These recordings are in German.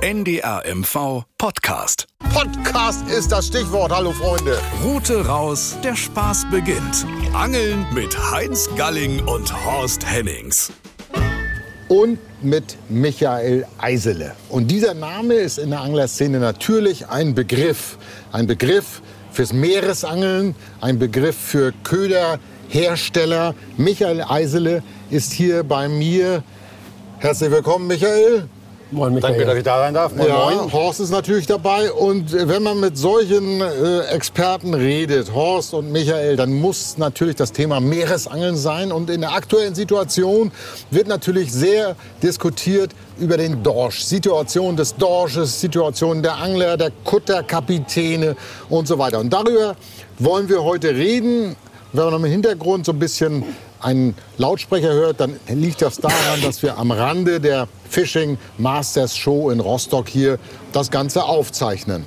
NDR MV Podcast. Podcast ist das Stichwort. Hallo Freunde. Route raus, der Spaß beginnt. Angeln mit Heinz Galling und Horst Hennings. Und mit Michael Eisele. Und dieser Name ist in der Anglerszene natürlich ein Begriff. Ein Begriff fürs Meeresangeln, ein Begriff für Köderhersteller. Michael Eisele ist hier bei mir. Herzlich willkommen, Michael. Moin, Michael. Danke, dass ich da sein darf. Moin, ja, moin. Horst ist natürlich dabei. Und äh, wenn man mit solchen äh, Experten redet, Horst und Michael, dann muss natürlich das Thema Meeresangeln sein. Und in der aktuellen Situation wird natürlich sehr diskutiert über den Dorsch. Situation des Dorsches, Situation der Angler, der Kutterkapitäne und so weiter. Und darüber wollen wir heute reden. Wenn man im Hintergrund so ein bisschen einen Lautsprecher hört, dann liegt das daran, dass wir am Rande der Fishing Masters Show in Rostock hier das Ganze aufzeichnen.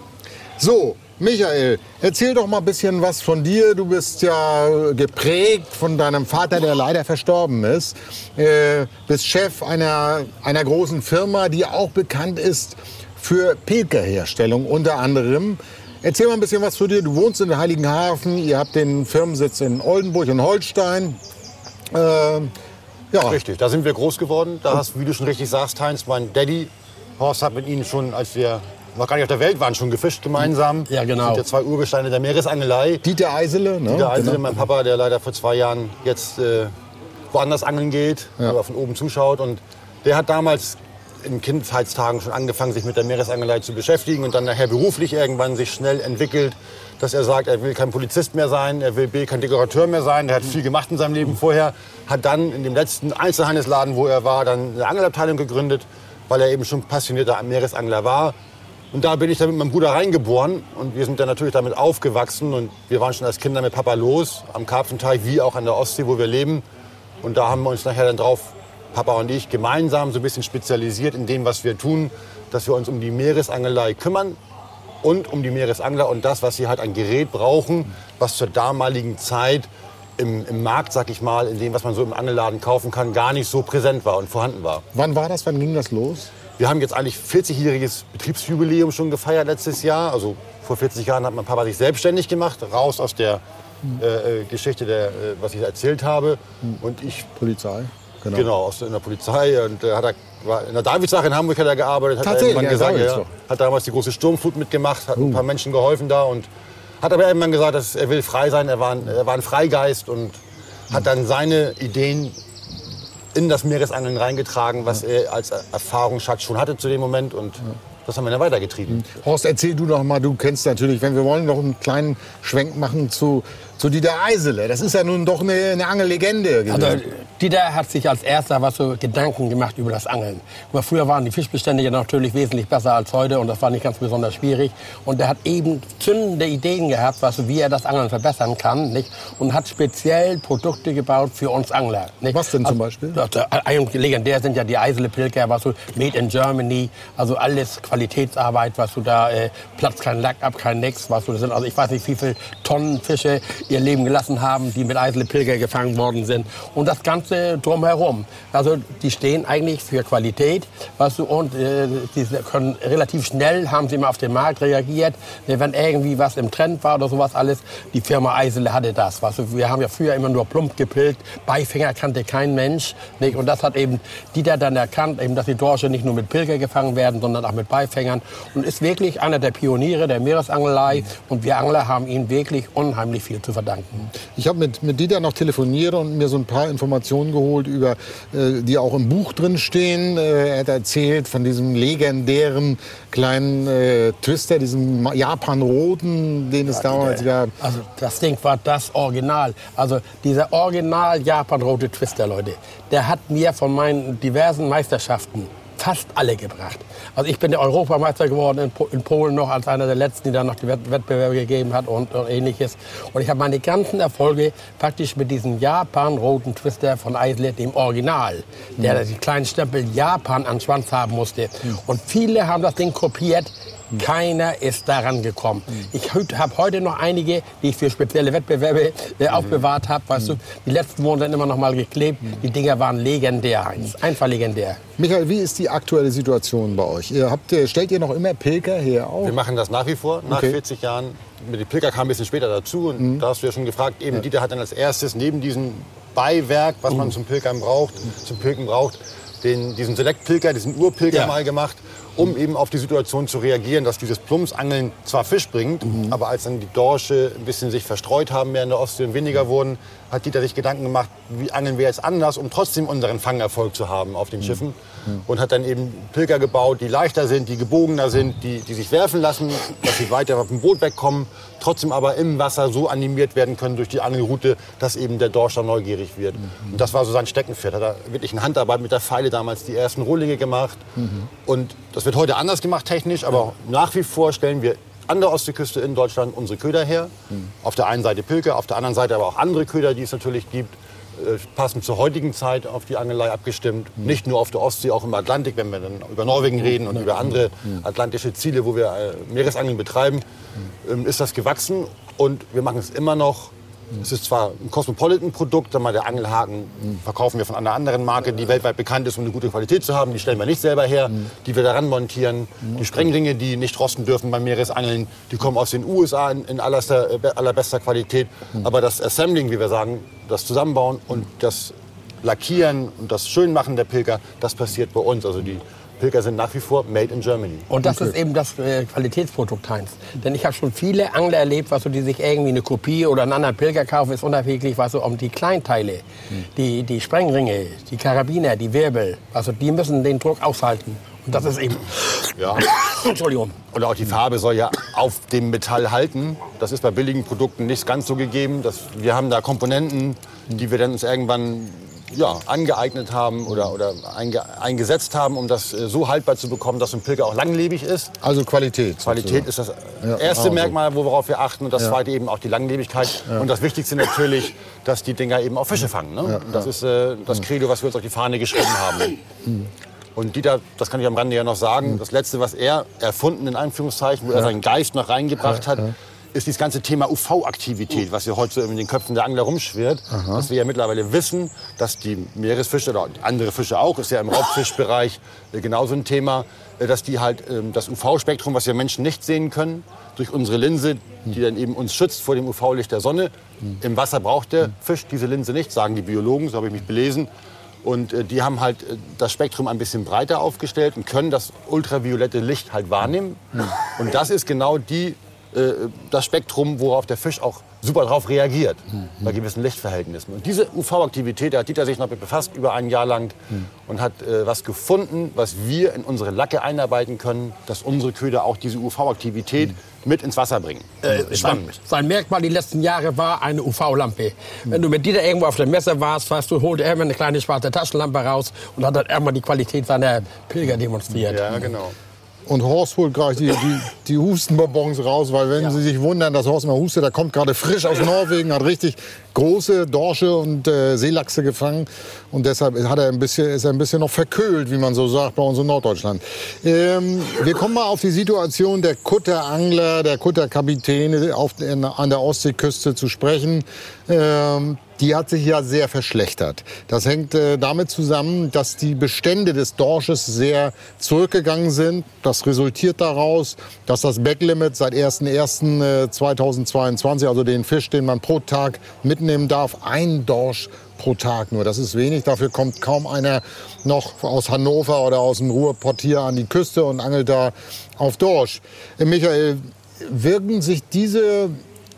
So, Michael, erzähl doch mal ein bisschen was von dir. Du bist ja geprägt von deinem Vater, der leider verstorben ist. Äh, bist Chef einer, einer großen Firma, die auch bekannt ist für Pilgerherstellung unter anderem. Erzähl mal ein bisschen was zu dir. Du wohnst in Heiligenhafen, ihr habt den Firmensitz in Oldenburg und Holstein. Ähm, ja, Richtig, da sind wir groß geworden. Da hast, wie du schon richtig sagst, Heinz, mein Daddy, Horst hat mit ihnen schon, als wir noch gar nicht auf der Welt waren, schon gefischt gemeinsam. Ja, genau. Das sind ja zwei Urgesteine der Meeresangelei. Dieter Eisele, ne? Der Eisele, Genau. mein Papa, der leider vor zwei Jahren jetzt äh, woanders angeln geht, aber von oben zuschaut. Und der hat damals in Kindheitstagen schon angefangen, sich mit der Meeresangelei zu beschäftigen und dann nachher beruflich irgendwann sich schnell entwickelt, dass er sagt, er will kein Polizist mehr sein, er will B, kein Dekorateur mehr sein. Der hat viel gemacht in seinem Leben vorher, hat dann in dem letzten Einzelhandelsladen, wo er war, dann eine Angelabteilung gegründet, weil er eben schon passionierter Meeresangler war. Und da bin ich dann mit meinem Bruder reingeboren und wir sind dann natürlich damit aufgewachsen und wir waren schon als Kinder mit Papa los, am Karpfenteich wie auch an der Ostsee, wo wir leben. Und da haben wir uns nachher dann drauf, Papa und ich, gemeinsam so ein bisschen spezialisiert in dem, was wir tun, dass wir uns um die Meeresangelei kümmern und um die Meeresangler und das, was sie halt an Gerät brauchen, was zur damaligen Zeit im, im Markt, sag ich mal, in dem, was man so im Angelladen kaufen kann, gar nicht so präsent war und vorhanden war. Wann war das? Wann ging das los? Wir haben jetzt eigentlich 40-jähriges Betriebsjubiläum schon gefeiert letztes Jahr. Also vor 40 Jahren hat mein Papa sich selbstständig gemacht, raus aus der äh, äh, Geschichte, der, äh, was ich erzählt habe. Und ich Polizei. Genau. Genau, aus in der Polizei und äh, hat er, war in der Davidsache in Hamburg hat er gearbeitet, hat Tatsächlich, irgendwann ja, gesagt, ja, hat damals die große Sturmflut mitgemacht, hat ein paar Menschen geholfen da und hat aber irgendwann gesagt, dass er will frei sein, er war ein, er war ein Freigeist und hat dann seine Ideen in das Meeresangeln reingetragen, was er als Erfahrungsschatz schon hatte zu dem Moment und das haben wir dann weitergetrieben. Horst, erzähl du doch mal, du kennst natürlich, wenn wir wollen, noch einen kleinen Schwenk machen zu, zu Dieter Eisele. Das ist ja nun doch eine, eine Angellegende. gewesen. Also, Dieter hat sich als erster was so Gedanken gemacht über das Angeln. Aber früher waren die Fischbestände ja natürlich wesentlich besser als heute und das war nicht ganz besonders schwierig. Und er hat eben zündende Ideen gehabt, was, wie er das Angeln verbessern kann. Nicht? Und hat speziell Produkte gebaut für uns Angler. Nicht? Was denn zum Also, Beispiel? Eigentlich legendär sind ja die Eisele Pilker, was so Made in Germany, also alles Qualitätsarbeit, was du da äh, platzt kein Lack ab, kein nix, was du das sind. Also ich weiß nicht, wie viele Tonnen Fische ihr Leben gelassen haben, die mit Eisele Pilger gefangen worden sind und das Ganze drumherum. Also die stehen eigentlich für Qualität, was du und äh, die können relativ schnell haben sie immer auf den Markt reagiert, Ne, wenn irgendwie was im Trend war oder sowas alles. Die Firma Eisele hatte das. Was wir haben ja früher immer nur plump gepilgt, Beifänger kannte kein Mensch. Nicht? Und das hat eben Dieter dann erkannt, eben, dass die Dorsche nicht nur mit Pilger gefangen werden, sondern auch mit Beifängern. Und ist wirklich einer der Pioniere der Meeresangelei. Und wir Angler haben ihm wirklich unheimlich viel zu verdanken. Ich habe mit, mit Dieter noch telefoniert und mir so ein paar Informationen geholt, über, äh, die auch im Buch drin stehen. Äh, er hat erzählt von diesem legendären kleinen äh, Twister, diesem Japan-Roten, den es damals gab. Also das Ding war das Original. Also dieser Original Japan-rote Twister, Leute, der hat mir von meinen diversen Meisterschaften fast alle gebracht. Also ich bin der Europameister geworden in, Po- in Polen noch als einer der letzten, die dann noch die Wett- Wettbewerbe gegeben hat und, und ähnliches. Und ich habe meine ganzen Erfolge praktisch mit diesem Japan-roten Twister von Eislet, dem Original, der die kleinen Stempel Japan an den Schwanz haben musste. Und viele haben das Ding kopiert Keiner ist daran gekommen. Ich habe heute noch einige, die ich für spezielle Wettbewerbe äh, aufbewahrt habe. Weißt du, die letzten wurden dann immer noch mal geklebt. Die Dinger waren legendär, Heinz. Einfach legendär. Michael, wie ist die aktuelle Situation bei euch? Ihr habt, stellt ihr noch immer Pilker her auf? Wir machen das nach wie vor, nach Okay. 40 Jahren. Die Pilker kam ein bisschen später dazu. Und da hast du ja schon gefragt, eben Dieter hat dann als erstes neben diesem Beiwerk, was man zum Pilgern braucht, zum Pilgen braucht, den, diesen Select-Pilker, diesen Urpilger Ja. mal gemacht, um eben auf die Situation zu reagieren, dass dieses Plumpsangeln zwar Fisch bringt, aber als dann die Dorsche ein bisschen sich verstreut haben, mehr in der Ostsee und weniger wurden, hat Dieter sich Gedanken gemacht, wie angeln wir jetzt anders, um trotzdem unseren Fangerfolg zu haben auf den Schiffen. Und hat dann eben Pilger gebaut, die leichter sind, die gebogener sind, die, die sich werfen lassen, dass sie weiter auf dem Boot wegkommen, trotzdem aber im Wasser so animiert werden können durch die Angelroute, dass eben der Dorsch dann neugierig wird. Und das war so sein Steckenpferd. Hat er wirklich in Handarbeit mit der Pfeile damals die ersten Rohlinge gemacht. Und das wird heute anders gemacht technisch, aber nach wie vor stellen wir an der Ostseeküste in Deutschland unsere Köder her. Auf der einen Seite Pilke, auf der anderen Seite aber auch andere Köder, die es natürlich gibt. äh, Passend zur heutigen Zeit auf die Angelei abgestimmt. Nicht nur auf der Ostsee, auch im Atlantik, wenn wir dann über Norwegen reden und über andere atlantische Ziele, wo wir äh, Meeresangeln betreiben, ähm, ist das gewachsen. Und wir machen es immer noch. Es ist zwar ein Cosmopolitan-Produkt, der Angelhaken verkaufen wir von einer anderen Marke, die weltweit bekannt ist, um eine gute Qualität zu haben. Die stellen wir nicht selber her, die wir daran montieren. Die Sprengringe, die nicht rosten dürfen beim Meeresangeln, die kommen aus den USA in, in allerster, äh, allerbester Qualität. Aber das Assembling, wie wir sagen, das Zusammenbauen und das Lackieren und das Schönmachen der Pilger, das passiert bei uns. Also die Pilger sind nach wie vor made in Germany. Und das ist eben das äh, Qualitätsprodukt, Heinz. Denn ich habe schon viele Angler erlebt, weißt du, die sich irgendwie eine Kopie oder einen anderen Pilger kaufen, ist unabhängig, weißt du, um die Kleinteile, die, die Sprengringe, die Karabiner, die Wirbel, also die müssen den Druck aushalten. Und das ist eben, Ja. Entschuldigung, Oder auch die Farbe soll ja auf dem Metall halten. Das ist bei billigen Produkten nicht ganz so gegeben. Das, wir haben da Komponenten, die wir dann uns irgendwann ja, angeeignet haben oder, oder einge, eingesetzt haben, um das äh, so haltbar zu bekommen, dass ein Pilger auch langlebig ist. Also Qualität. Qualität ist das Ja, erste also. Merkmal, worauf wir achten. Und das zweite eben auch die Langlebigkeit. Und das Wichtigste natürlich, dass die Dinger eben auch Fische fangen. Ne? Das ist äh, das Credo, was wir uns auf die Fahne geschrieben haben. Und Dieter, das kann ich am Rande ja noch sagen, das Letzte, was er erfunden, in Anführungszeichen, wo er seinen Geist noch reingebracht hat, ist dieses ganze Thema UV-Aktivität, was ja heute so in den Köpfen der Angler rumschwirrt. Dass wir ja mittlerweile wissen, dass die Meeresfische oder andere Fische auch, ist ja im Raubfischbereich äh, genauso ein Thema, äh, dass die halt ähm, das UV-Spektrum, was wir Menschen nicht sehen können, durch unsere Linse, die dann eben uns schützt vor dem UV-Licht der Sonne. Im Wasser braucht der Fisch diese Linse nicht, sagen die Biologen, so habe ich mich belesen. Und äh, die haben halt das Spektrum ein bisschen breiter aufgestellt und können das ultraviolette Licht halt wahrnehmen. Und das ist genau die, das Spektrum, worauf der Fisch auch super drauf reagiert, bei gewissen Lichtverhältnissen. Und diese UV-Aktivität, da hat Dieter sich noch mit befasst über ein Jahr lang und hat äh, was gefunden, was wir in unsere Lacke einarbeiten können, dass unsere Köder auch diese UV-Aktivität mit ins Wasser bringen. Äh, sein, Spannend. sein Merkmal die letzten Jahre war eine UV-Lampe. Wenn du mit Dieter irgendwo auf der Messe warst, weißt du, holte er immer eine kleine schwarze Taschenlampe raus und hat dann einmal die Qualität seiner Pilger demonstriert. Ja, genau. Und Horst holt gerade die, die, die Hustenbonbons raus, weil wenn Sie sich wundern, dass Horst immer hustet, der kommt gerade frisch aus Norwegen, hat richtig große Dorsche und äh, Seelachse gefangen und deshalb hat er ein bisschen, ist er ein bisschen noch verkühlt, wie man so sagt bei uns in Norddeutschland. Ähm, wir kommen mal auf die Situation der Kutterangler, der Kutterkapitäne auf, in, an der Ostseeküste zu sprechen. Ähm, die hat sich ja sehr verschlechtert. Das hängt äh, damit zusammen, dass die Bestände des Dorsches sehr zurückgegangen sind. Das resultiert daraus, dass das Backlimit seit 1.1.2022, also den Fisch, den man pro Tag mitnehmen darf, ein Dorsch pro Tag nur. Das ist wenig. Dafür kommt kaum einer noch aus Hannover oder aus dem Ruhrpott hier an die Küste und angelt da auf Dorsch. Äh, Michael, wirken sich diese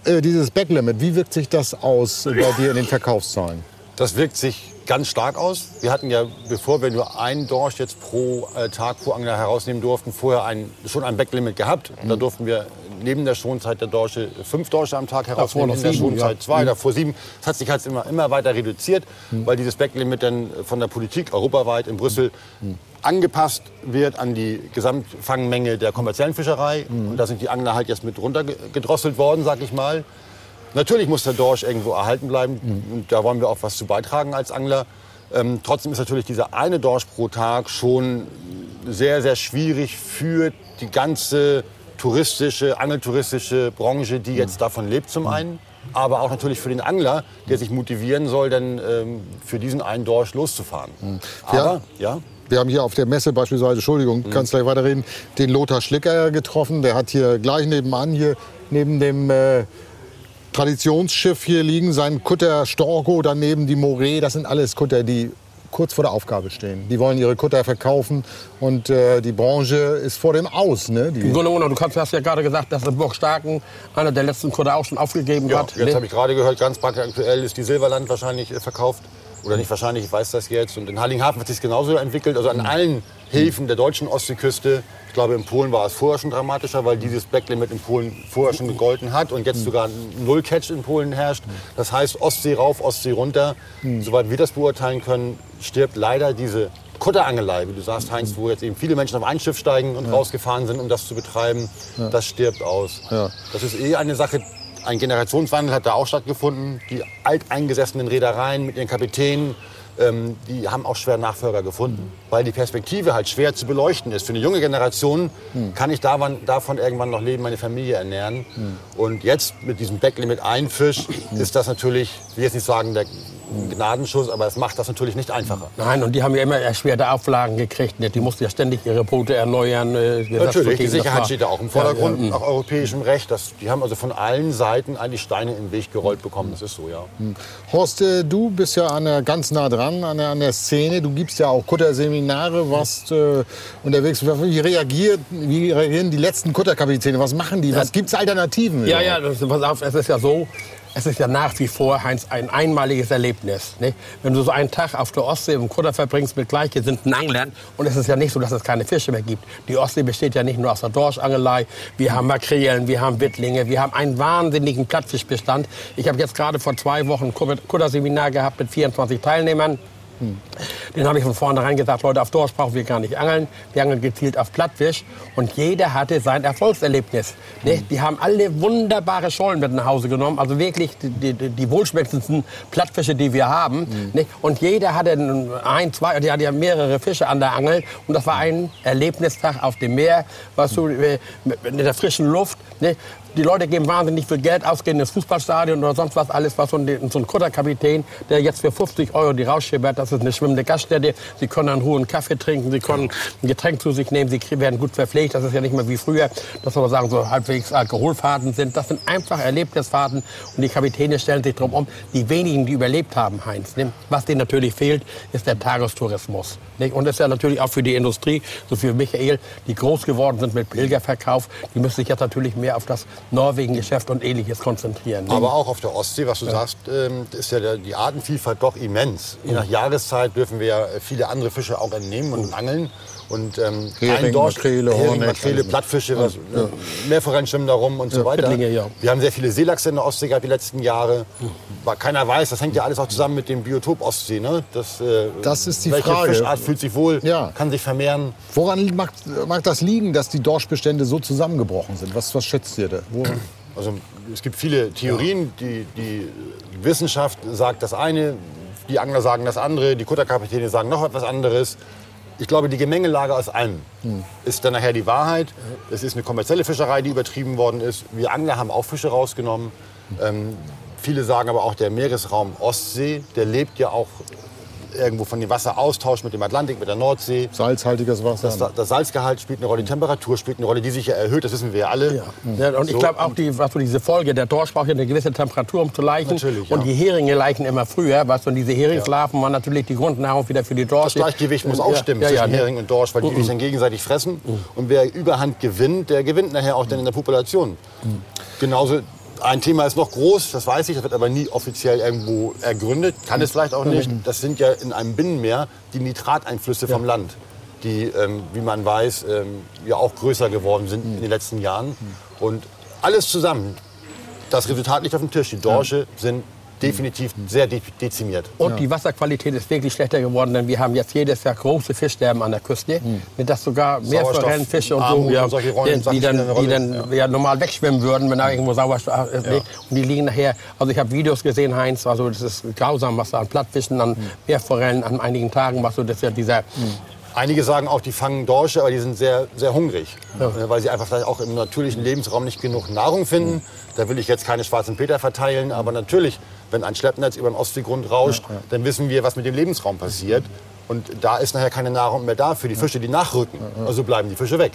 äh, dieses Backlimit, wie wirkt sich das aus bei dir in den Verkaufszahlen? Das wirkt sich ganz stark aus. Wir hatten ja, bevor wir nur einen Dorsch jetzt pro äh, Tag pro Angler herausnehmen durften, vorher ein, schon ein Backlimit gehabt. Da durften wir neben der Schonzeit der Dorsche fünf Dorsche am Tag herausnehmen, in der Schonzeit ja. zwei, davor sieben. Das hat sich halt immer, immer weiter reduziert, weil dieses Backlimit dann von der Politik europaweit in Brüssel angepasst wird an die Gesamtfangmenge der kommerziellen Fischerei. Und da sind die Angler halt jetzt mit runtergedrosselt worden, sag ich mal. Natürlich muss der Dorsch irgendwo erhalten bleiben. Und da wollen wir auch was zu beitragen als Angler. Ähm, trotzdem ist natürlich dieser eine Dorsch pro Tag schon sehr, sehr schwierig für die ganze touristische, angeltouristische Branche, die jetzt davon lebt zum einen. Aber auch natürlich für den Angler, der sich motivieren soll, dann ähm, für diesen einen Dorsch loszufahren. Aber, ja. Wir haben hier auf der Messe beispielsweise, Entschuldigung, kannst gleich weiterreden, den Lothar Schlicker getroffen. Der hat hier gleich nebenan, hier neben dem äh, Traditionsschiff hier liegen, sein Kutter Storko, daneben die Moree. Das sind alles Kutter, die kurz vor der Aufgabe stehen. Die wollen ihre Kutter verkaufen und äh, die Branche ist vor dem Aus. Ne? Die, Im Grunde genommen, du kannst- hast ja gerade gesagt, dass der Burg Starken einer der letzten Kutter auch schon aufgegeben Ja, hat. jetzt ne? habe ich gerade gehört, ganz aktuell ist die Silberland wahrscheinlich äh, verkauft. Oder nicht wahrscheinlich, ich weiß das jetzt. Und in Hallinghafen hat sich genauso entwickelt. Also an allen Häfen der deutschen Ostseeküste. Ich glaube, in Polen war es vorher schon dramatischer, weil dieses Backlimit in Polen vorher schon gegolten hat und jetzt sogar ein Null-Catch in Polen herrscht. Das heißt, Ostsee rauf, Ostsee runter. Soweit wir das beurteilen können, stirbt leider diese Kutterangelei, wie du sagst, Heinz, wo jetzt eben viele Menschen auf ein Schiff steigen und rausgefahren sind, um das zu betreiben, das stirbt aus. Ja. Das ist eh eine Sache, ein Generationswandel hat da auch stattgefunden. Die alteingesessenen Reedereien mit ihren Kapitänen, ähm, die haben auch schwer Nachfolger gefunden. Weil die Perspektive halt schwer zu beleuchten ist. Für eine junge Generation kann ich davon, davon irgendwann noch leben, meine Familie ernähren. Und jetzt mit diesem Backlimit ein Fisch ist das natürlich, ich will jetzt nicht sagen, der Gnadenschuss, aber es macht das natürlich nicht einfacher. Nein, und die haben ja immer erschwerte Auflagen gekriegt. ne? Die mussten ja ständig ihre Boote erneuern. äh, Natürlich, die Sicherheit steht da auch im Vordergrund, nach europäischem Recht. Das, die haben also von allen Seiten eigentlich Steine im Weg gerollt bekommen. Das ist so, ja. Horst, äh, du bist ja an der, ganz nah dran an der, an der Szene. Du gibst ja auch Kutterseminare, warst äh, unterwegs. Wie, reagiert, wie reagieren die letzten Kutterkapitäne? Was machen die? Was gibt es Alternativen? Ja, ja, das, pass auf, es ist ja so, es ist ja nach wie vor, Heinz, ein einmaliges Erlebnis. Ne? Wenn du so einen Tag auf der Ostsee im Kutter verbringst mit gleichgesinnten Anglern, und es ist ja nicht so, dass es keine Fische mehr gibt. Die Ostsee besteht ja nicht nur aus der Dorschangelei, wir haben Makrelen, wir haben Wittlinge, wir haben einen wahnsinnigen Plattfischbestand. Ich habe jetzt gerade vor zwei Wochen ein Kutterseminar gehabt mit 24 Teilnehmern. Den habe ich von vornherein gesagt, Leute, auf Dorsch brauchen wir gar nicht angeln. Wir angeln gezielt auf Plattfisch. Und jeder hatte sein Erfolgserlebnis. Ne? Die haben alle wunderbare Schollen mit nach Hause genommen. Also wirklich die, die, die wohlschmeckendsten Plattfische, die wir haben. Ne? Und jeder hatte ein, zwei, die hatte ja mehrere Fische an der Angel. Und das war ein Erlebnistag auf dem Meer, was du äh, mit mit der frischen Luft. Ne? Die Leute geben wahnsinnig viel Geld aus, gehen ins Fußballstadion oder sonst was alles, was so ein, so ein Kutterkapitän, der jetzt für 50 Euro die rausschippert, das ist eine schwimmende Gaststätte. Sie können einen hohen Kaffee trinken, sie können ein Getränk zu sich nehmen, sie werden gut verpflegt. Das ist ja nicht mehr wie früher, dass wir sagen, so halbwegs Alkoholfahrten sind. Das sind einfach Erlebnisfahrten und die Kapitäne stellen sich drum um. Die wenigen, die überlebt haben, Heinz, ne? was denen natürlich fehlt, ist der Tagestourismus. Nicht? Und das ist ja natürlich auch für die Industrie, so für Michael, die groß geworden sind mit Pilgerverkauf, die müssen sich jetzt natürlich mehr auf das Norwegen-Geschäft und ähnliches konzentrieren. Aber auch auf der Ostsee, was du sagst, ähm, ist ja die Artenvielfalt doch immens. Je nach Jahreszeit dürfen wir ja äh, viele andere Fische auch entnehmen und angeln. Und ähm, Hering, ein Dorsch, Makrele, Hering, Hornecht, Makrele. Plattfische, was, ne, Meerforellen schwimmen da rum und so weiter. Ja. Wir haben sehr viele Seelachse in der Ostsee gehabt die letzten Jahre. Weil keiner weiß, das hängt ja alles auch zusammen mit dem Biotop Ostsee. Ne? Das, äh, Das ist die welche Frage. Fischart fühlt sich wohl, Ja. kann sich vermehren. Woran mag, mag das liegen, dass die Dorschbestände so zusammengebrochen sind? Was, was schätzt ihr da? Woran? Also es gibt viele Theorien. Die, die Wissenschaft sagt das eine, die Angler sagen das andere, die Kutterkapitäne sagen noch etwas anderes. Ich glaube, die Gemengelage aus allem ist dann nachher die Wahrheit. Es ist eine kommerzielle Fischerei, die übertrieben worden ist. Wir Angler haben auch Fische rausgenommen. Ähm, viele sagen aber auch, der Meeresraum Ostsee, der lebt ja auch irgendwo von dem Wasseraustausch mit dem Atlantik, mit der Nordsee. Salzhaltiges Wasser? Das, das Salzgehalt spielt eine Rolle, die Temperatur spielt eine Rolle, die sich ja erhöht, das wissen wir ja alle. Ja, und ich So, glaube auch, die, was diese Folge, der Dorsch braucht ja eine gewisse Temperatur, um zu leichen. Natürlich, Und ja. die Heringe leichen immer früher. Was und diese Heringslarven waren natürlich die Grundnahrung wieder für die Das Dorsche. Gleichgewicht muss auch stimmen ja, ja, zwischen ne? Hering und Dorsch, weil die sich dann gegenseitig fressen. Und wer Überhand gewinnt, der gewinnt nachher auch dann in der Population. Genauso, ein Thema ist noch groß, das weiß ich, das wird aber nie offiziell irgendwo ergründet. Kann es vielleicht auch nicht. Das sind ja in einem Binnenmeer die Nitrateinflüsse vom Land, die, ähm, wie man weiß, ähm, ja auch größer geworden sind in den letzten Jahren. Und alles zusammen, das Resultat liegt auf dem Tisch. Die Dorsche sind definitiv sehr de dezimiert. Und die Wasserqualität ist wirklich schlechter geworden, denn wir haben jetzt jedes Jahr große Fischsterben an der Küste, mit das sogar Meerforellenfische und so, ja, und solche Rollen, die, die dann, die dann ja. normal wegschwimmen würden, wenn da irgendwo Sauerstoff ist. nicht? Und die liegen nachher, also ich habe Videos gesehen, Heinz, also das ist grausam, was da an Plattfischen, an Meerforellen an einigen Tagen, was so, das ist ja dieser Einige sagen auch, die fangen Dorsche, aber die sind sehr, sehr hungrig, äh, weil sie einfach vielleicht auch im natürlichen Lebensraum nicht genug Nahrung finden. Da will ich jetzt keine schwarzen Peter verteilen, aber natürlich, wenn ein Schleppnetz über den Ostseegrund rauscht, dann wissen wir, was mit dem Lebensraum passiert. Und da ist nachher keine Nahrung mehr da für die Fische, die nachrücken. Also bleiben die Fische weg.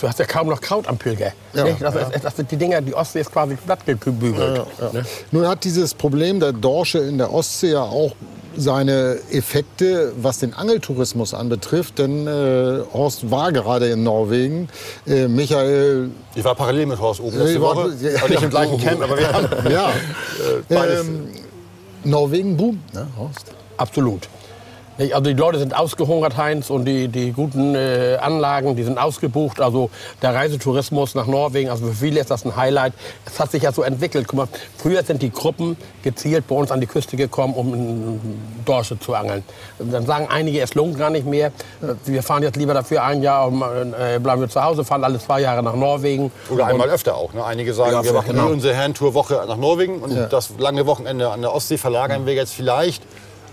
Du hast ja kaum noch Kraut am Pilger. Das, ist, das sind die Dinger, die Ostsee ist quasi platt gebügelt. Ne? Nun hat dieses Problem der Dorsche in der Ostsee ja auch seine Effekte, was den Angeltourismus anbetrifft. Denn äh, Horst war gerade in Norwegen. Äh, Michael, Ich war parallel mit Horst oben letzte wart- Woche. ja, Aber nicht im gleichen Camp, aber wir haben ja, äh, beides. ähm, Norwegen boomt, ne, Horst? Absolut. Also die Leute sind ausgehungert, Heinz, und die, die guten äh, Anlagen, die sind ausgebucht. Also der Reisetourismus nach Norwegen, also für viele ist das ein Highlight. Es hat sich ja so entwickelt. Guck mal, früher sind die Gruppen gezielt bei uns an die Küste gekommen, um in Dorsche zu angeln. Dann sagen einige, es lohnt gar nicht mehr. Wir fahren jetzt lieber dafür ein Jahr, und, äh, bleiben wir zu Hause, fahren alle zwei Jahre nach Norwegen. Oder einmal öfter auch. Ne? Einige sagen, Ja, wir machen genau. unsere Herrentour-Woche nach Norwegen und das lange Wochenende an der Ostsee verlagern wir jetzt vielleicht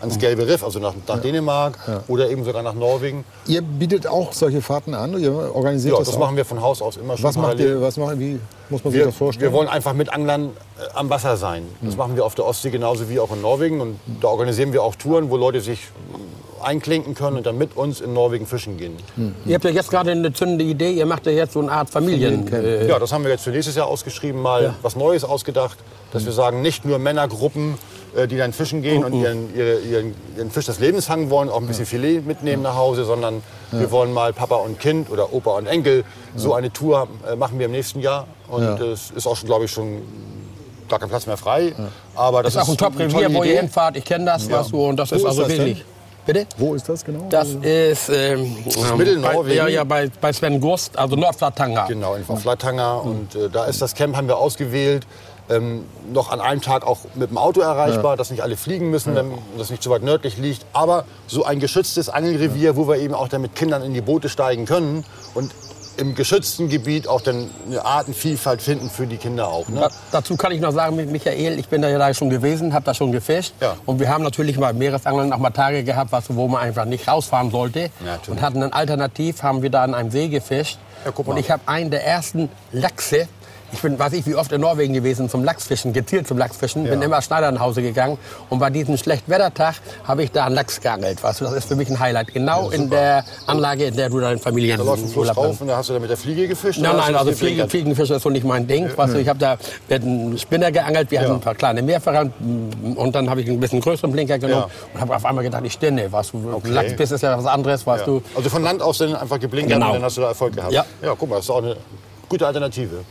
ans Gelbe Riff, also nach, nach Dänemark oder eben sogar nach Norwegen. Ihr bietet auch solche Fahrten an? Ihr organisiert Ja, das, das auch? machen wir von Haus aus immer schon Was macht ihr? Was macht, wie muss man sich Wir, das vorstellen? wir wollen einfach mit Anglern äh, am Wasser sein. Das machen wir auf der Ostsee genauso wie auch in Norwegen. Und da organisieren wir auch Touren, wo Leute sich äh, einklinken können und dann mit uns in Norwegen fischen gehen. Ihr habt ja jetzt gerade eine zündende Idee, ihr macht ja jetzt so eine Art Familien... Äh, Ja, das haben wir jetzt für nächstes Jahr ausgeschrieben, mal was Neues ausgedacht. Dass wir sagen, nicht nur Männergruppen, die dann fischen gehen und ihren, ihre- ihren, ihren Fisch des Lebens fangen wollen, auch ein bisschen Filet mitnehmen nach Hause, sondern wir wollen mal Papa und Kind oder Opa und Enkel. So eine Tour äh, machen wir im nächsten Jahr. Und es ist auch schon, glaube ich, schon gar kein Platz mehr frei. Aber das Das ist auch ein eine Top-Revier, tolle wo ihr Idee. hinfahrt. Ich kenne das, weißt du, und das ist Wo ist also das denn? wirklich. Bitte? Wo ist das genau? Das ist, ähm, ähm, Mittelnorwegen. bei, ja, ja, bei, bei Sven Gust, also Nordflatanga. Genau, in Flatanger. Und äh, da ist das Camp, haben wir ausgewählt. Ähm, noch an einem Tag auch mit dem Auto erreichbar, dass nicht alle fliegen müssen, wenn das nicht zu weit nördlich liegt. Aber so ein geschütztes Angelrevier, wo wir eben auch dann mit Kindern in die Boote steigen können und im geschützten Gebiet auch dann eine Artenvielfalt finden für die Kinder auch. Ne? Da, dazu kann ich noch sagen, Michael, ich bin da ja schon gewesen, habe da schon gefischt. Ja. Und wir haben natürlich beim Meeresangeln auch mal Tage gehabt, du, wo man einfach nicht rausfahren sollte. Ja, und hatten dann alternativ, haben wir da an einem See gefischt. Ja, mal. und ich habe einen der ersten Lachse, ich bin, weiß ich, wie oft in Norwegen gewesen zum Lachsfischen, gezielt zum Lachsfischen, bin immer Schneider nach Hause gegangen. Und bei diesem Schlechtwettertag habe ich da einen Lachs geangelt. Weißt du, das ist für mich ein Highlight. Genau in der Anlage, in der du deine Familien Da läuft ein Fluss drauf und da hast du dann mit der Fliege gefischt. Nein, nein, also geblinkert? Fliegenfische ist so nicht mein Ding. Weißt du, ich habe da mit einem Spinner geangelt, wir hatten ein paar kleine Meerforellen und dann habe ich einen bisschen größeren Blinker genommen Ja. und habe auf einmal gedacht, ich stenne. Weißt du, Okay. Lachsbiss ist ja was anderes, weißt Ja. du. Also von Land aus dann einfach geblinkert Genau. und dann hast du da Erfolg gehabt. Ja. ja, guck mal, das ist auch eine gute Alternative.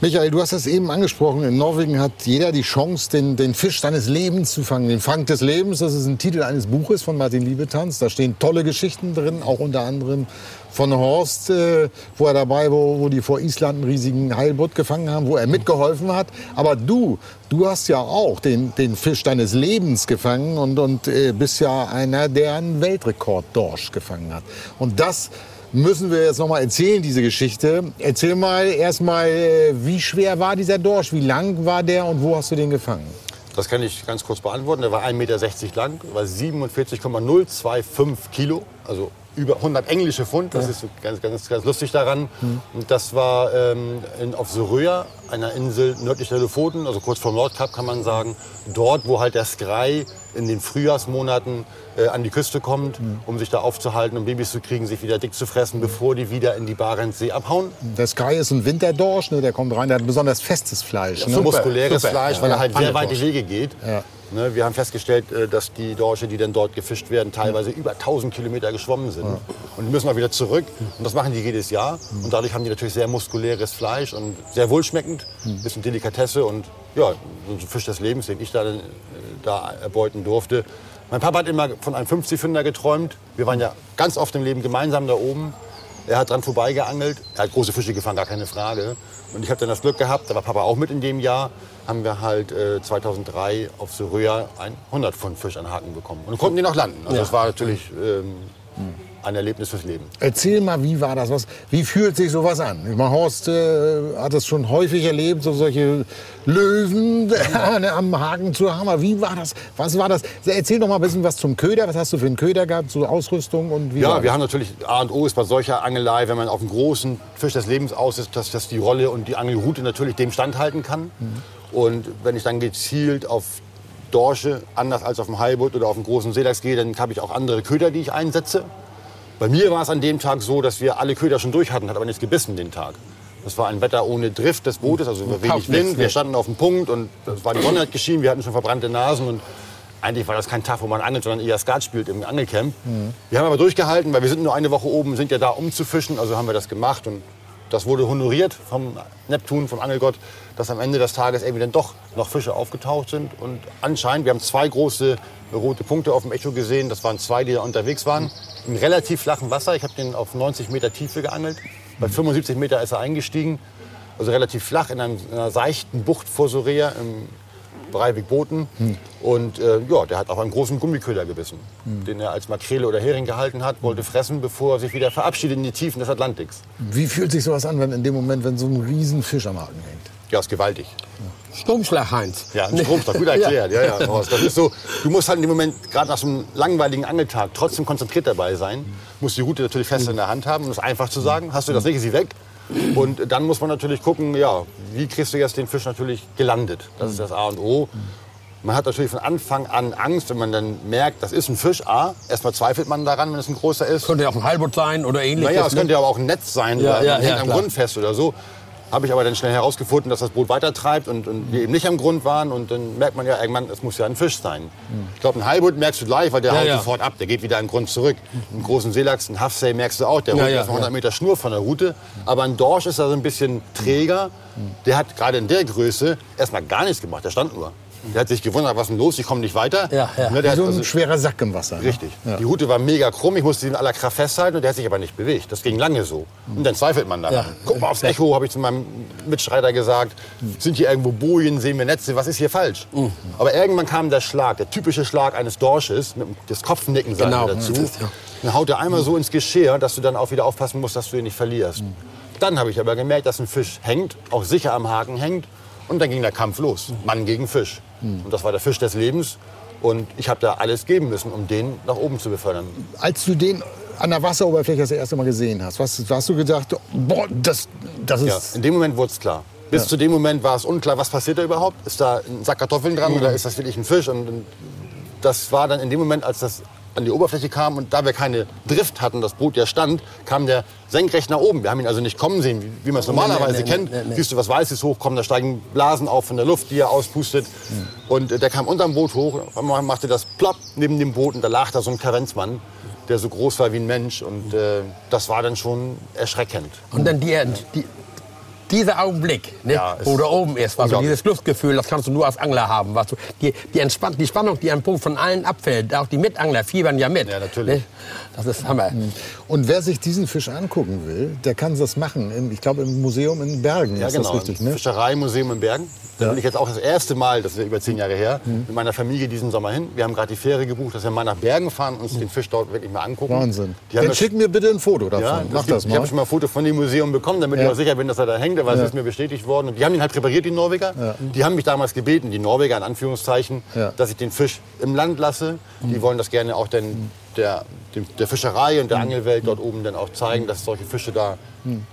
Michael, du hast es eben angesprochen. In Norwegen hat jeder die Chance, den, den Fisch seines Lebens zu fangen. Den Fang des Lebens, das ist ein Titel eines Buches von Martin Liebetanz. Da stehen tolle Geschichten drin, auch unter anderem von Horst, äh, wo er dabei war, wo die vor Island einen riesigen Heilbutt gefangen haben, wo er mitgeholfen hat. Aber du, du hast ja auch den, den Fisch deines Lebens gefangen und, und äh, bist ja einer, der einen Weltrekord Dorsch gefangen hat. Und das müssen wir jetzt noch mal erzählen, diese Geschichte. Erzähl mal erstmal, äh, wie schwer war dieser Dorsch? Wie lang war der und wo hast du den gefangen? Das kann ich ganz kurz beantworten. Der war 1,60 Meter lang, war 47,025 Kilo, also über 100 englische Pfund. Das ist so ganz, ganz, ganz lustig daran. Und das war ähm, in, auf Soröa, einer Insel nördlich der Lofoten, also kurz vor Nordkap kann man sagen. Dort, wo halt der Skrei in den Frühjahrsmonaten äh, an die Küste kommt, um sich da aufzuhalten, um Babys zu kriegen, sich wieder dick zu fressen, bevor die wieder in die Barentssee abhauen. Der Sky ist ein Winterdorsch, ne? der kommt rein, der hat besonders festes Fleisch. So Ne? muskuläres super. Fleisch, weil er halt sehr weite. Wege geht. Ne, wir haben festgestellt, äh, dass die Dorsche, die dann dort gefischt werden, teilweise über 1000 Kilometer geschwommen sind. Und die müssen auch wieder zurück. Und das machen die jedes Jahr. Und dadurch haben die natürlich sehr muskuläres Fleisch und sehr wohlschmeckend. Bisschen Delikatesse und ja, so ein Fisch des Lebens, den ich da, äh, da erbeuten durfte. Mein Papa hat immer von einem 50-Fünder geträumt. Wir waren ja ganz oft im Leben gemeinsam da oben. Er hat dran vorbeigeangelt. Er hat große Fische gefangen, gar keine Frage. Und ich habe dann das Glück gehabt, da war Papa auch mit in dem Jahr, haben wir halt äh, 2003 auf Soröa ein 100 Pfund Fisch an Haken bekommen. Und konnten den auch landen. Also das war natürlich ähm, ein Erlebnis fürs Leben. Erzähl mal, wie war das? Was, wie fühlt sich sowas an? Ich meine, Horst äh, hat es schon häufig erlebt, so solche Löwen am Haken zu haben. Wie war das? Was war das? Erzähl doch mal ein bisschen was zum Köder. Was hast du für einen Köder gehabt, so Ausrüstung und wie Ja, wir das? haben natürlich A und O ist bei solcher Angelei, wenn man auf einen großen Fisch des Lebens aus ist, dass, dass die Rolle und die Angelroute natürlich dem standhalten kann. Und wenn ich dann gezielt auf Dorsche, anders als auf dem Heilbutt oder auf dem großen Seelachs gehe, dann habe ich auch andere Köder, die ich einsetze. Bei mir war es an dem Tag so, dass wir alle Köder schon durch hatten, hat aber nichts gebissen den Tag. Das war ein Wetter ohne Drift des Bootes, also wenig Wind. Wir ne? standen auf dem Punkt und es war die Sonne hat geschienen, wir hatten schon verbrannte Nasen und eigentlich war das kein Tag, wo man angelt, sondern eher Skat spielt im Angelcamp. Wir haben aber durchgehalten, weil wir sind nur eine Woche oben, sind ja da um zu fischen, also haben wir das gemacht und das wurde honoriert vom Neptun, vom Angelgott, dass am Ende des Tages irgendwie dann doch noch Fische aufgetaucht sind und anscheinend, wir haben zwei große rote Punkte auf dem Echo gesehen, das waren zwei, die da unterwegs waren, im relativ flachen Wasser, ich habe den auf 90 Meter Tiefe geangelt, bei 75 Meter ist er eingestiegen, also relativ flach in, einem, in einer seichten Bucht vor Sorea im Breivik-Boten. Und äh, ja, der hat auch einen großen Gummiköder gebissen, den er als Makrele oder Hering gehalten hat, wollte fressen, bevor er sich wieder verabschiedet in die Tiefen des Atlantiks. Wie fühlt sich sowas an, wenn in dem Moment, wenn so ein Riesenfisch am Haken hängt? Ja, ist gewaltig. Stromschlag, Heinz. Ja, ein Stromschlag, gut erklärt. Ja, ja, Horst. Das ist so, du musst halt in dem Moment, gerade nach so einem langweiligen Angeltag, trotzdem konzentriert dabei sein. Musst die Route natürlich fest in der Hand haben, um es einfach zu sagen. Hast du das sie weg. Und dann muss man natürlich gucken, ja, wie kriegst du jetzt den Fisch natürlich gelandet? Das ist das A und O. Man hat natürlich von Anfang an Angst, wenn man dann merkt, das ist ein Fisch. A, erstmal zweifelt man daran, wenn es ein großer ist. Könnte ja auch ein Heilbutt sein oder ähnliches. Naja, es ne? könnte ja aber auch ein Netz sein Ja, oder ja, man hängt ja, am. Grund fest oder so. Habe ich aber dann schnell herausgefunden, dass das Boot weiter treibt und, und wir eben nicht am Grund waren. Und dann merkt man ja irgendwann, es muss ja ein Fisch sein. Ich glaube, ein Heilbutt merkst du gleich, weil der Ja, haut ja. sofort ab. Der geht wieder an den Grund zurück. Einen großen Seelachs, einen Hafsay merkst du auch. Der Ja, holt ja, erst mal 100 ja. Meter Schnur von der Route. Aber ein Dorsch ist da so ein bisschen träger. Der hat gerade in der Größe erstmal gar nichts gemacht. Der stand nur. Der hat sich gewundert, was ist denn los? Ich komme nicht weiter. Ja, ja. Ne, der hat so ein also- schwerer Sack im Wasser. ne? Richtig. Ja. Die Route war mega krumm, ich musste sie in aller Kraft festhalten und der hat sich aber nicht bewegt. Das ging lange so. Und dann zweifelt man daran. Ja. Guck mal aufs Echo, habe ich zu meinem Mitstreiter gesagt. Sind hier irgendwo Bojen, sehen wir Netze, was ist hier falsch? Mhm. Aber irgendwann kam der Schlag, der typische Schlag eines Dorsches, mit das Kopfnicken Genau, dazu. ist ja- Dann haut er einmal so ins Geschirr, dass du dann auch wieder aufpassen musst, dass du ihn nicht verlierst. Mhm. Dann habe ich aber gemerkt, dass ein Fisch hängt, auch sicher am Haken hängt. Und dann ging der Kampf los. Mann gegen Fisch. Mhm. Und das war der Fisch des Lebens. Und ich habe da alles geben müssen, um den nach oben zu befördern. Als du den an der Wasseroberfläche das erste Mal gesehen hast, was, hast du gedacht, boah, das, das Ja, ist... in dem Moment wurde es klar. Bis zu dem Moment war es unklar, was passiert da überhaupt. Ist da ein Sack Kartoffeln dran oder ist das wirklich ein Fisch? Und, und das war dann in dem Moment, als das an die Oberfläche kam und da wir keine Drift hatten, das Boot ja stand, kam der senkrecht nach oben. Wir haben ihn also nicht kommen sehen, wie, wie man es normalerweise nee, nee, kennt. nee. Siehst du was Weißes hochkommen, da steigen Blasen auf von der Luft, die er auspustet. Und äh, der kam unterm Boot hoch, machte das plopp neben dem Boot und da lag da so ein Karenzmann, der so groß war wie ein Mensch. Und äh, das war dann schon erschreckend. Und dann die, die, dieser Augenblick, ne, Ja, wo da oben ist, unglaublich. dieses Glücksgefühl, das kannst du nur als Angler haben. Was du, die, die, Entspann die Spannung, die am Punkt von allen abfällt, auch die Mitangler fiebern ja mit. Ja, natürlich. Ne? Das ist Hammer. Und wer sich diesen Fisch angucken will, der kann das machen. Ich glaube, im Museum in Bergen Ja, ist genau. das richtig, ne? Fischereimuseum in Bergen. Da Ja. bin ich jetzt auch das erste Mal, das ist ja über zehn Jahre her, mit meiner Familie diesen Sommer hin. Wir haben gerade die Fähre gebucht, dass wir mal nach Bergen fahren und uns den Fisch dort wirklich mal angucken. Wahnsinn. Dann das- schick mir bitte ein Foto davon. ja, Mach gibt- das Ich habe mal. schon mal ein Foto von dem Museum bekommen, damit ich auch sicher bin, dass er da hängt, weil es ist mir bestätigt worden. Und die haben ihn halt präpariert, die Norweger. Die haben mich damals gebeten, die Norweger in Anführungszeichen, dass ich den Fisch im Land lasse. Die wollen das gerne auch dann der, der Fischerei und der Angelwelt dort oben dann auch zeigen, dass solche Fische da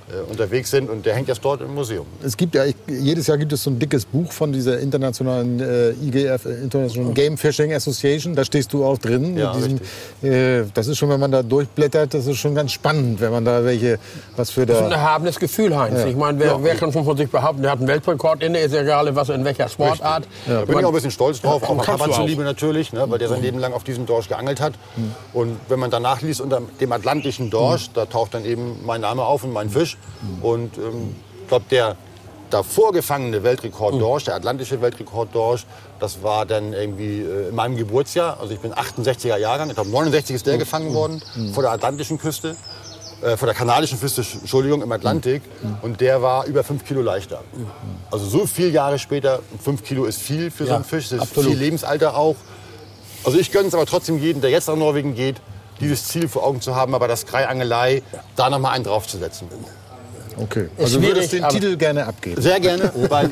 äh, unterwegs sind. Und der hängt jetzt dort im Museum. Es gibt ja, ich, jedes Jahr gibt es so ein dickes Buch von dieser internationalen äh, IGF, äh, International Game Fishing Association. Da stehst du auch drin. Ja, mit äh, das ist schon, wenn man da durchblättert, das ist schon ganz spannend, wenn man da welche, was für Das ist ein da. erhabenes Gefühl, Heinz. Ich meine, wer, Ja. wer kann schon von sich behaupten, der hat einen Weltrekord inne, ist egal, was in welcher Sportart. Da bin ich auch ein bisschen stolz drauf, Ja, auch du zuliebe natürlich, ne, weil der sein Leben lang auf diesem Dorsch geangelt hat. Und wenn man danach liest unter dem atlantischen Dorsch, da taucht dann eben mein Name auf und mein Fisch. Und ähm, ich glaube, der davor gefangene Weltrekord Dorsch, der atlantische Weltrekord Dorsch, das war dann irgendwie äh, in meinem Geburtsjahr. Also ich bin 68er Jahrgang, ich glaube 69 ist der gefangen worden vor der atlantischen Küste. Äh, vor der kanadischen Küste, Entschuldigung, im Atlantik. Und der war über 5 Kilo leichter. Also so viele Jahre später, 5 Kilo ist viel für so Ja, einen Fisch, das ist absolut. viel Lebensalter auch. Also ich gönne es aber trotzdem jedem, der jetzt nach Norwegen geht, dieses Ziel vor Augen zu haben, aber das Kreiangelei da noch mal einen draufzusetzen. Okay. Also du würdest schwierig, den Titel gerne abgeben. Sehr gerne, weil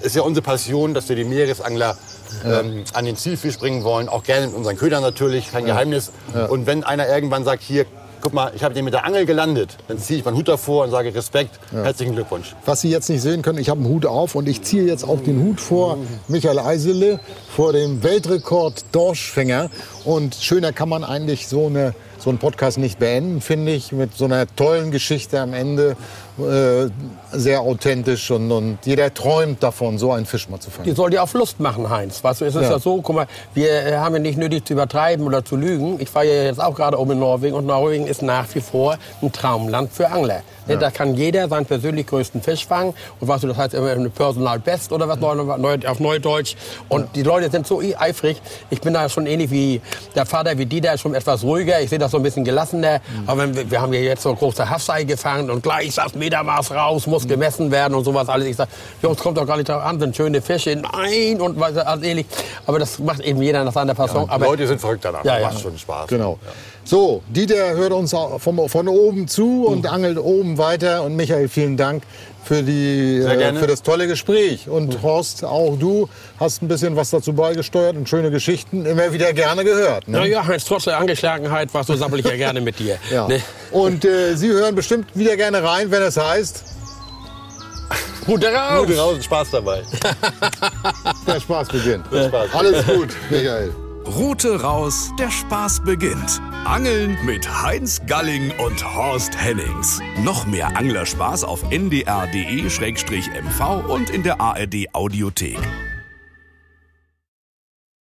es ist ja unsere Passion, dass wir die Meeresangler ähm, an den Zielfisch bringen wollen. Auch gerne mit unseren Ködern natürlich, kein Geheimnis. Und wenn einer irgendwann sagt, hier, guck mal, ich habe den mit der Angel gelandet, dann ziehe ich meinen Hut davor und sage Respekt, herzlichen Glückwunsch. Was Sie jetzt nicht sehen können, ich habe einen Hut auf und ich ziehe jetzt auch den Hut vor Michael Eisele, vor dem Weltrekord Dorschfänger. Und schöner kann man eigentlich so, eine, so einen Podcast nicht beenden, finde ich, mit so einer tollen Geschichte am Ende. Äh, sehr authentisch und, und jeder träumt davon, so einen Fisch mal zu Die fangen. soll dir auf Lust machen, Heinz. Weißt du, es ist Ja. ja. so, guck mal, wir äh, haben ja nicht nötig zu übertreiben oder zu lügen. Ich war ja jetzt auch gerade oben in Norwegen und Norwegen ist nach wie vor ein Traumland für Angler. Ne, Da kann jeder seinen persönlich größten Fisch fangen. Und weißt du, das heißt immer eine Personal Best oder was neu, auf Neudeutsch. Und die Leute sind so eifrig. Ich bin da schon ähnlich wie der Vater, wie die, ist schon etwas ruhiger. Ich sehe das so ein bisschen gelassener. Aber wenn wir, wir haben ja jetzt so große Haffsei gefangen und gleich das Metermaß raus, muss gemessen werden und sowas alles. Ich sag, Jungs, kommt doch gar nicht drauf an, sind schöne Fische. Nein, und was, also ähnlich. Aber das macht eben jeder nach seiner Fasson. Die aber Leute sind verrückt danach, Ja, ja. macht schon Spaß. Genau. So, Dieter hört uns vom, von oben zu und angelt oben weiter. Und Michael, vielen Dank für, die, äh, für das tolle Gespräch. Und Horst, auch du hast ein bisschen was dazu beigesteuert und schöne Geschichten immer wieder gerne gehört. Ne? Na ja, Heinz, trotz der Angeschlagenheit, was so sabbel ich ja gerne mit dir. Ja. Ne? Und äh, Sie hören bestimmt wieder gerne rein, wenn es heißt, Gute raus! Gute raus und Spaß dabei. der Spaß beginnt. Spaß. Alles gut, Michael. Rute raus, der Spaß beginnt. Angeln mit Heinz Galling und Horst Hennings. Noch mehr Anglerspaß auf ndr.de-mv und in der ARD Audiothek.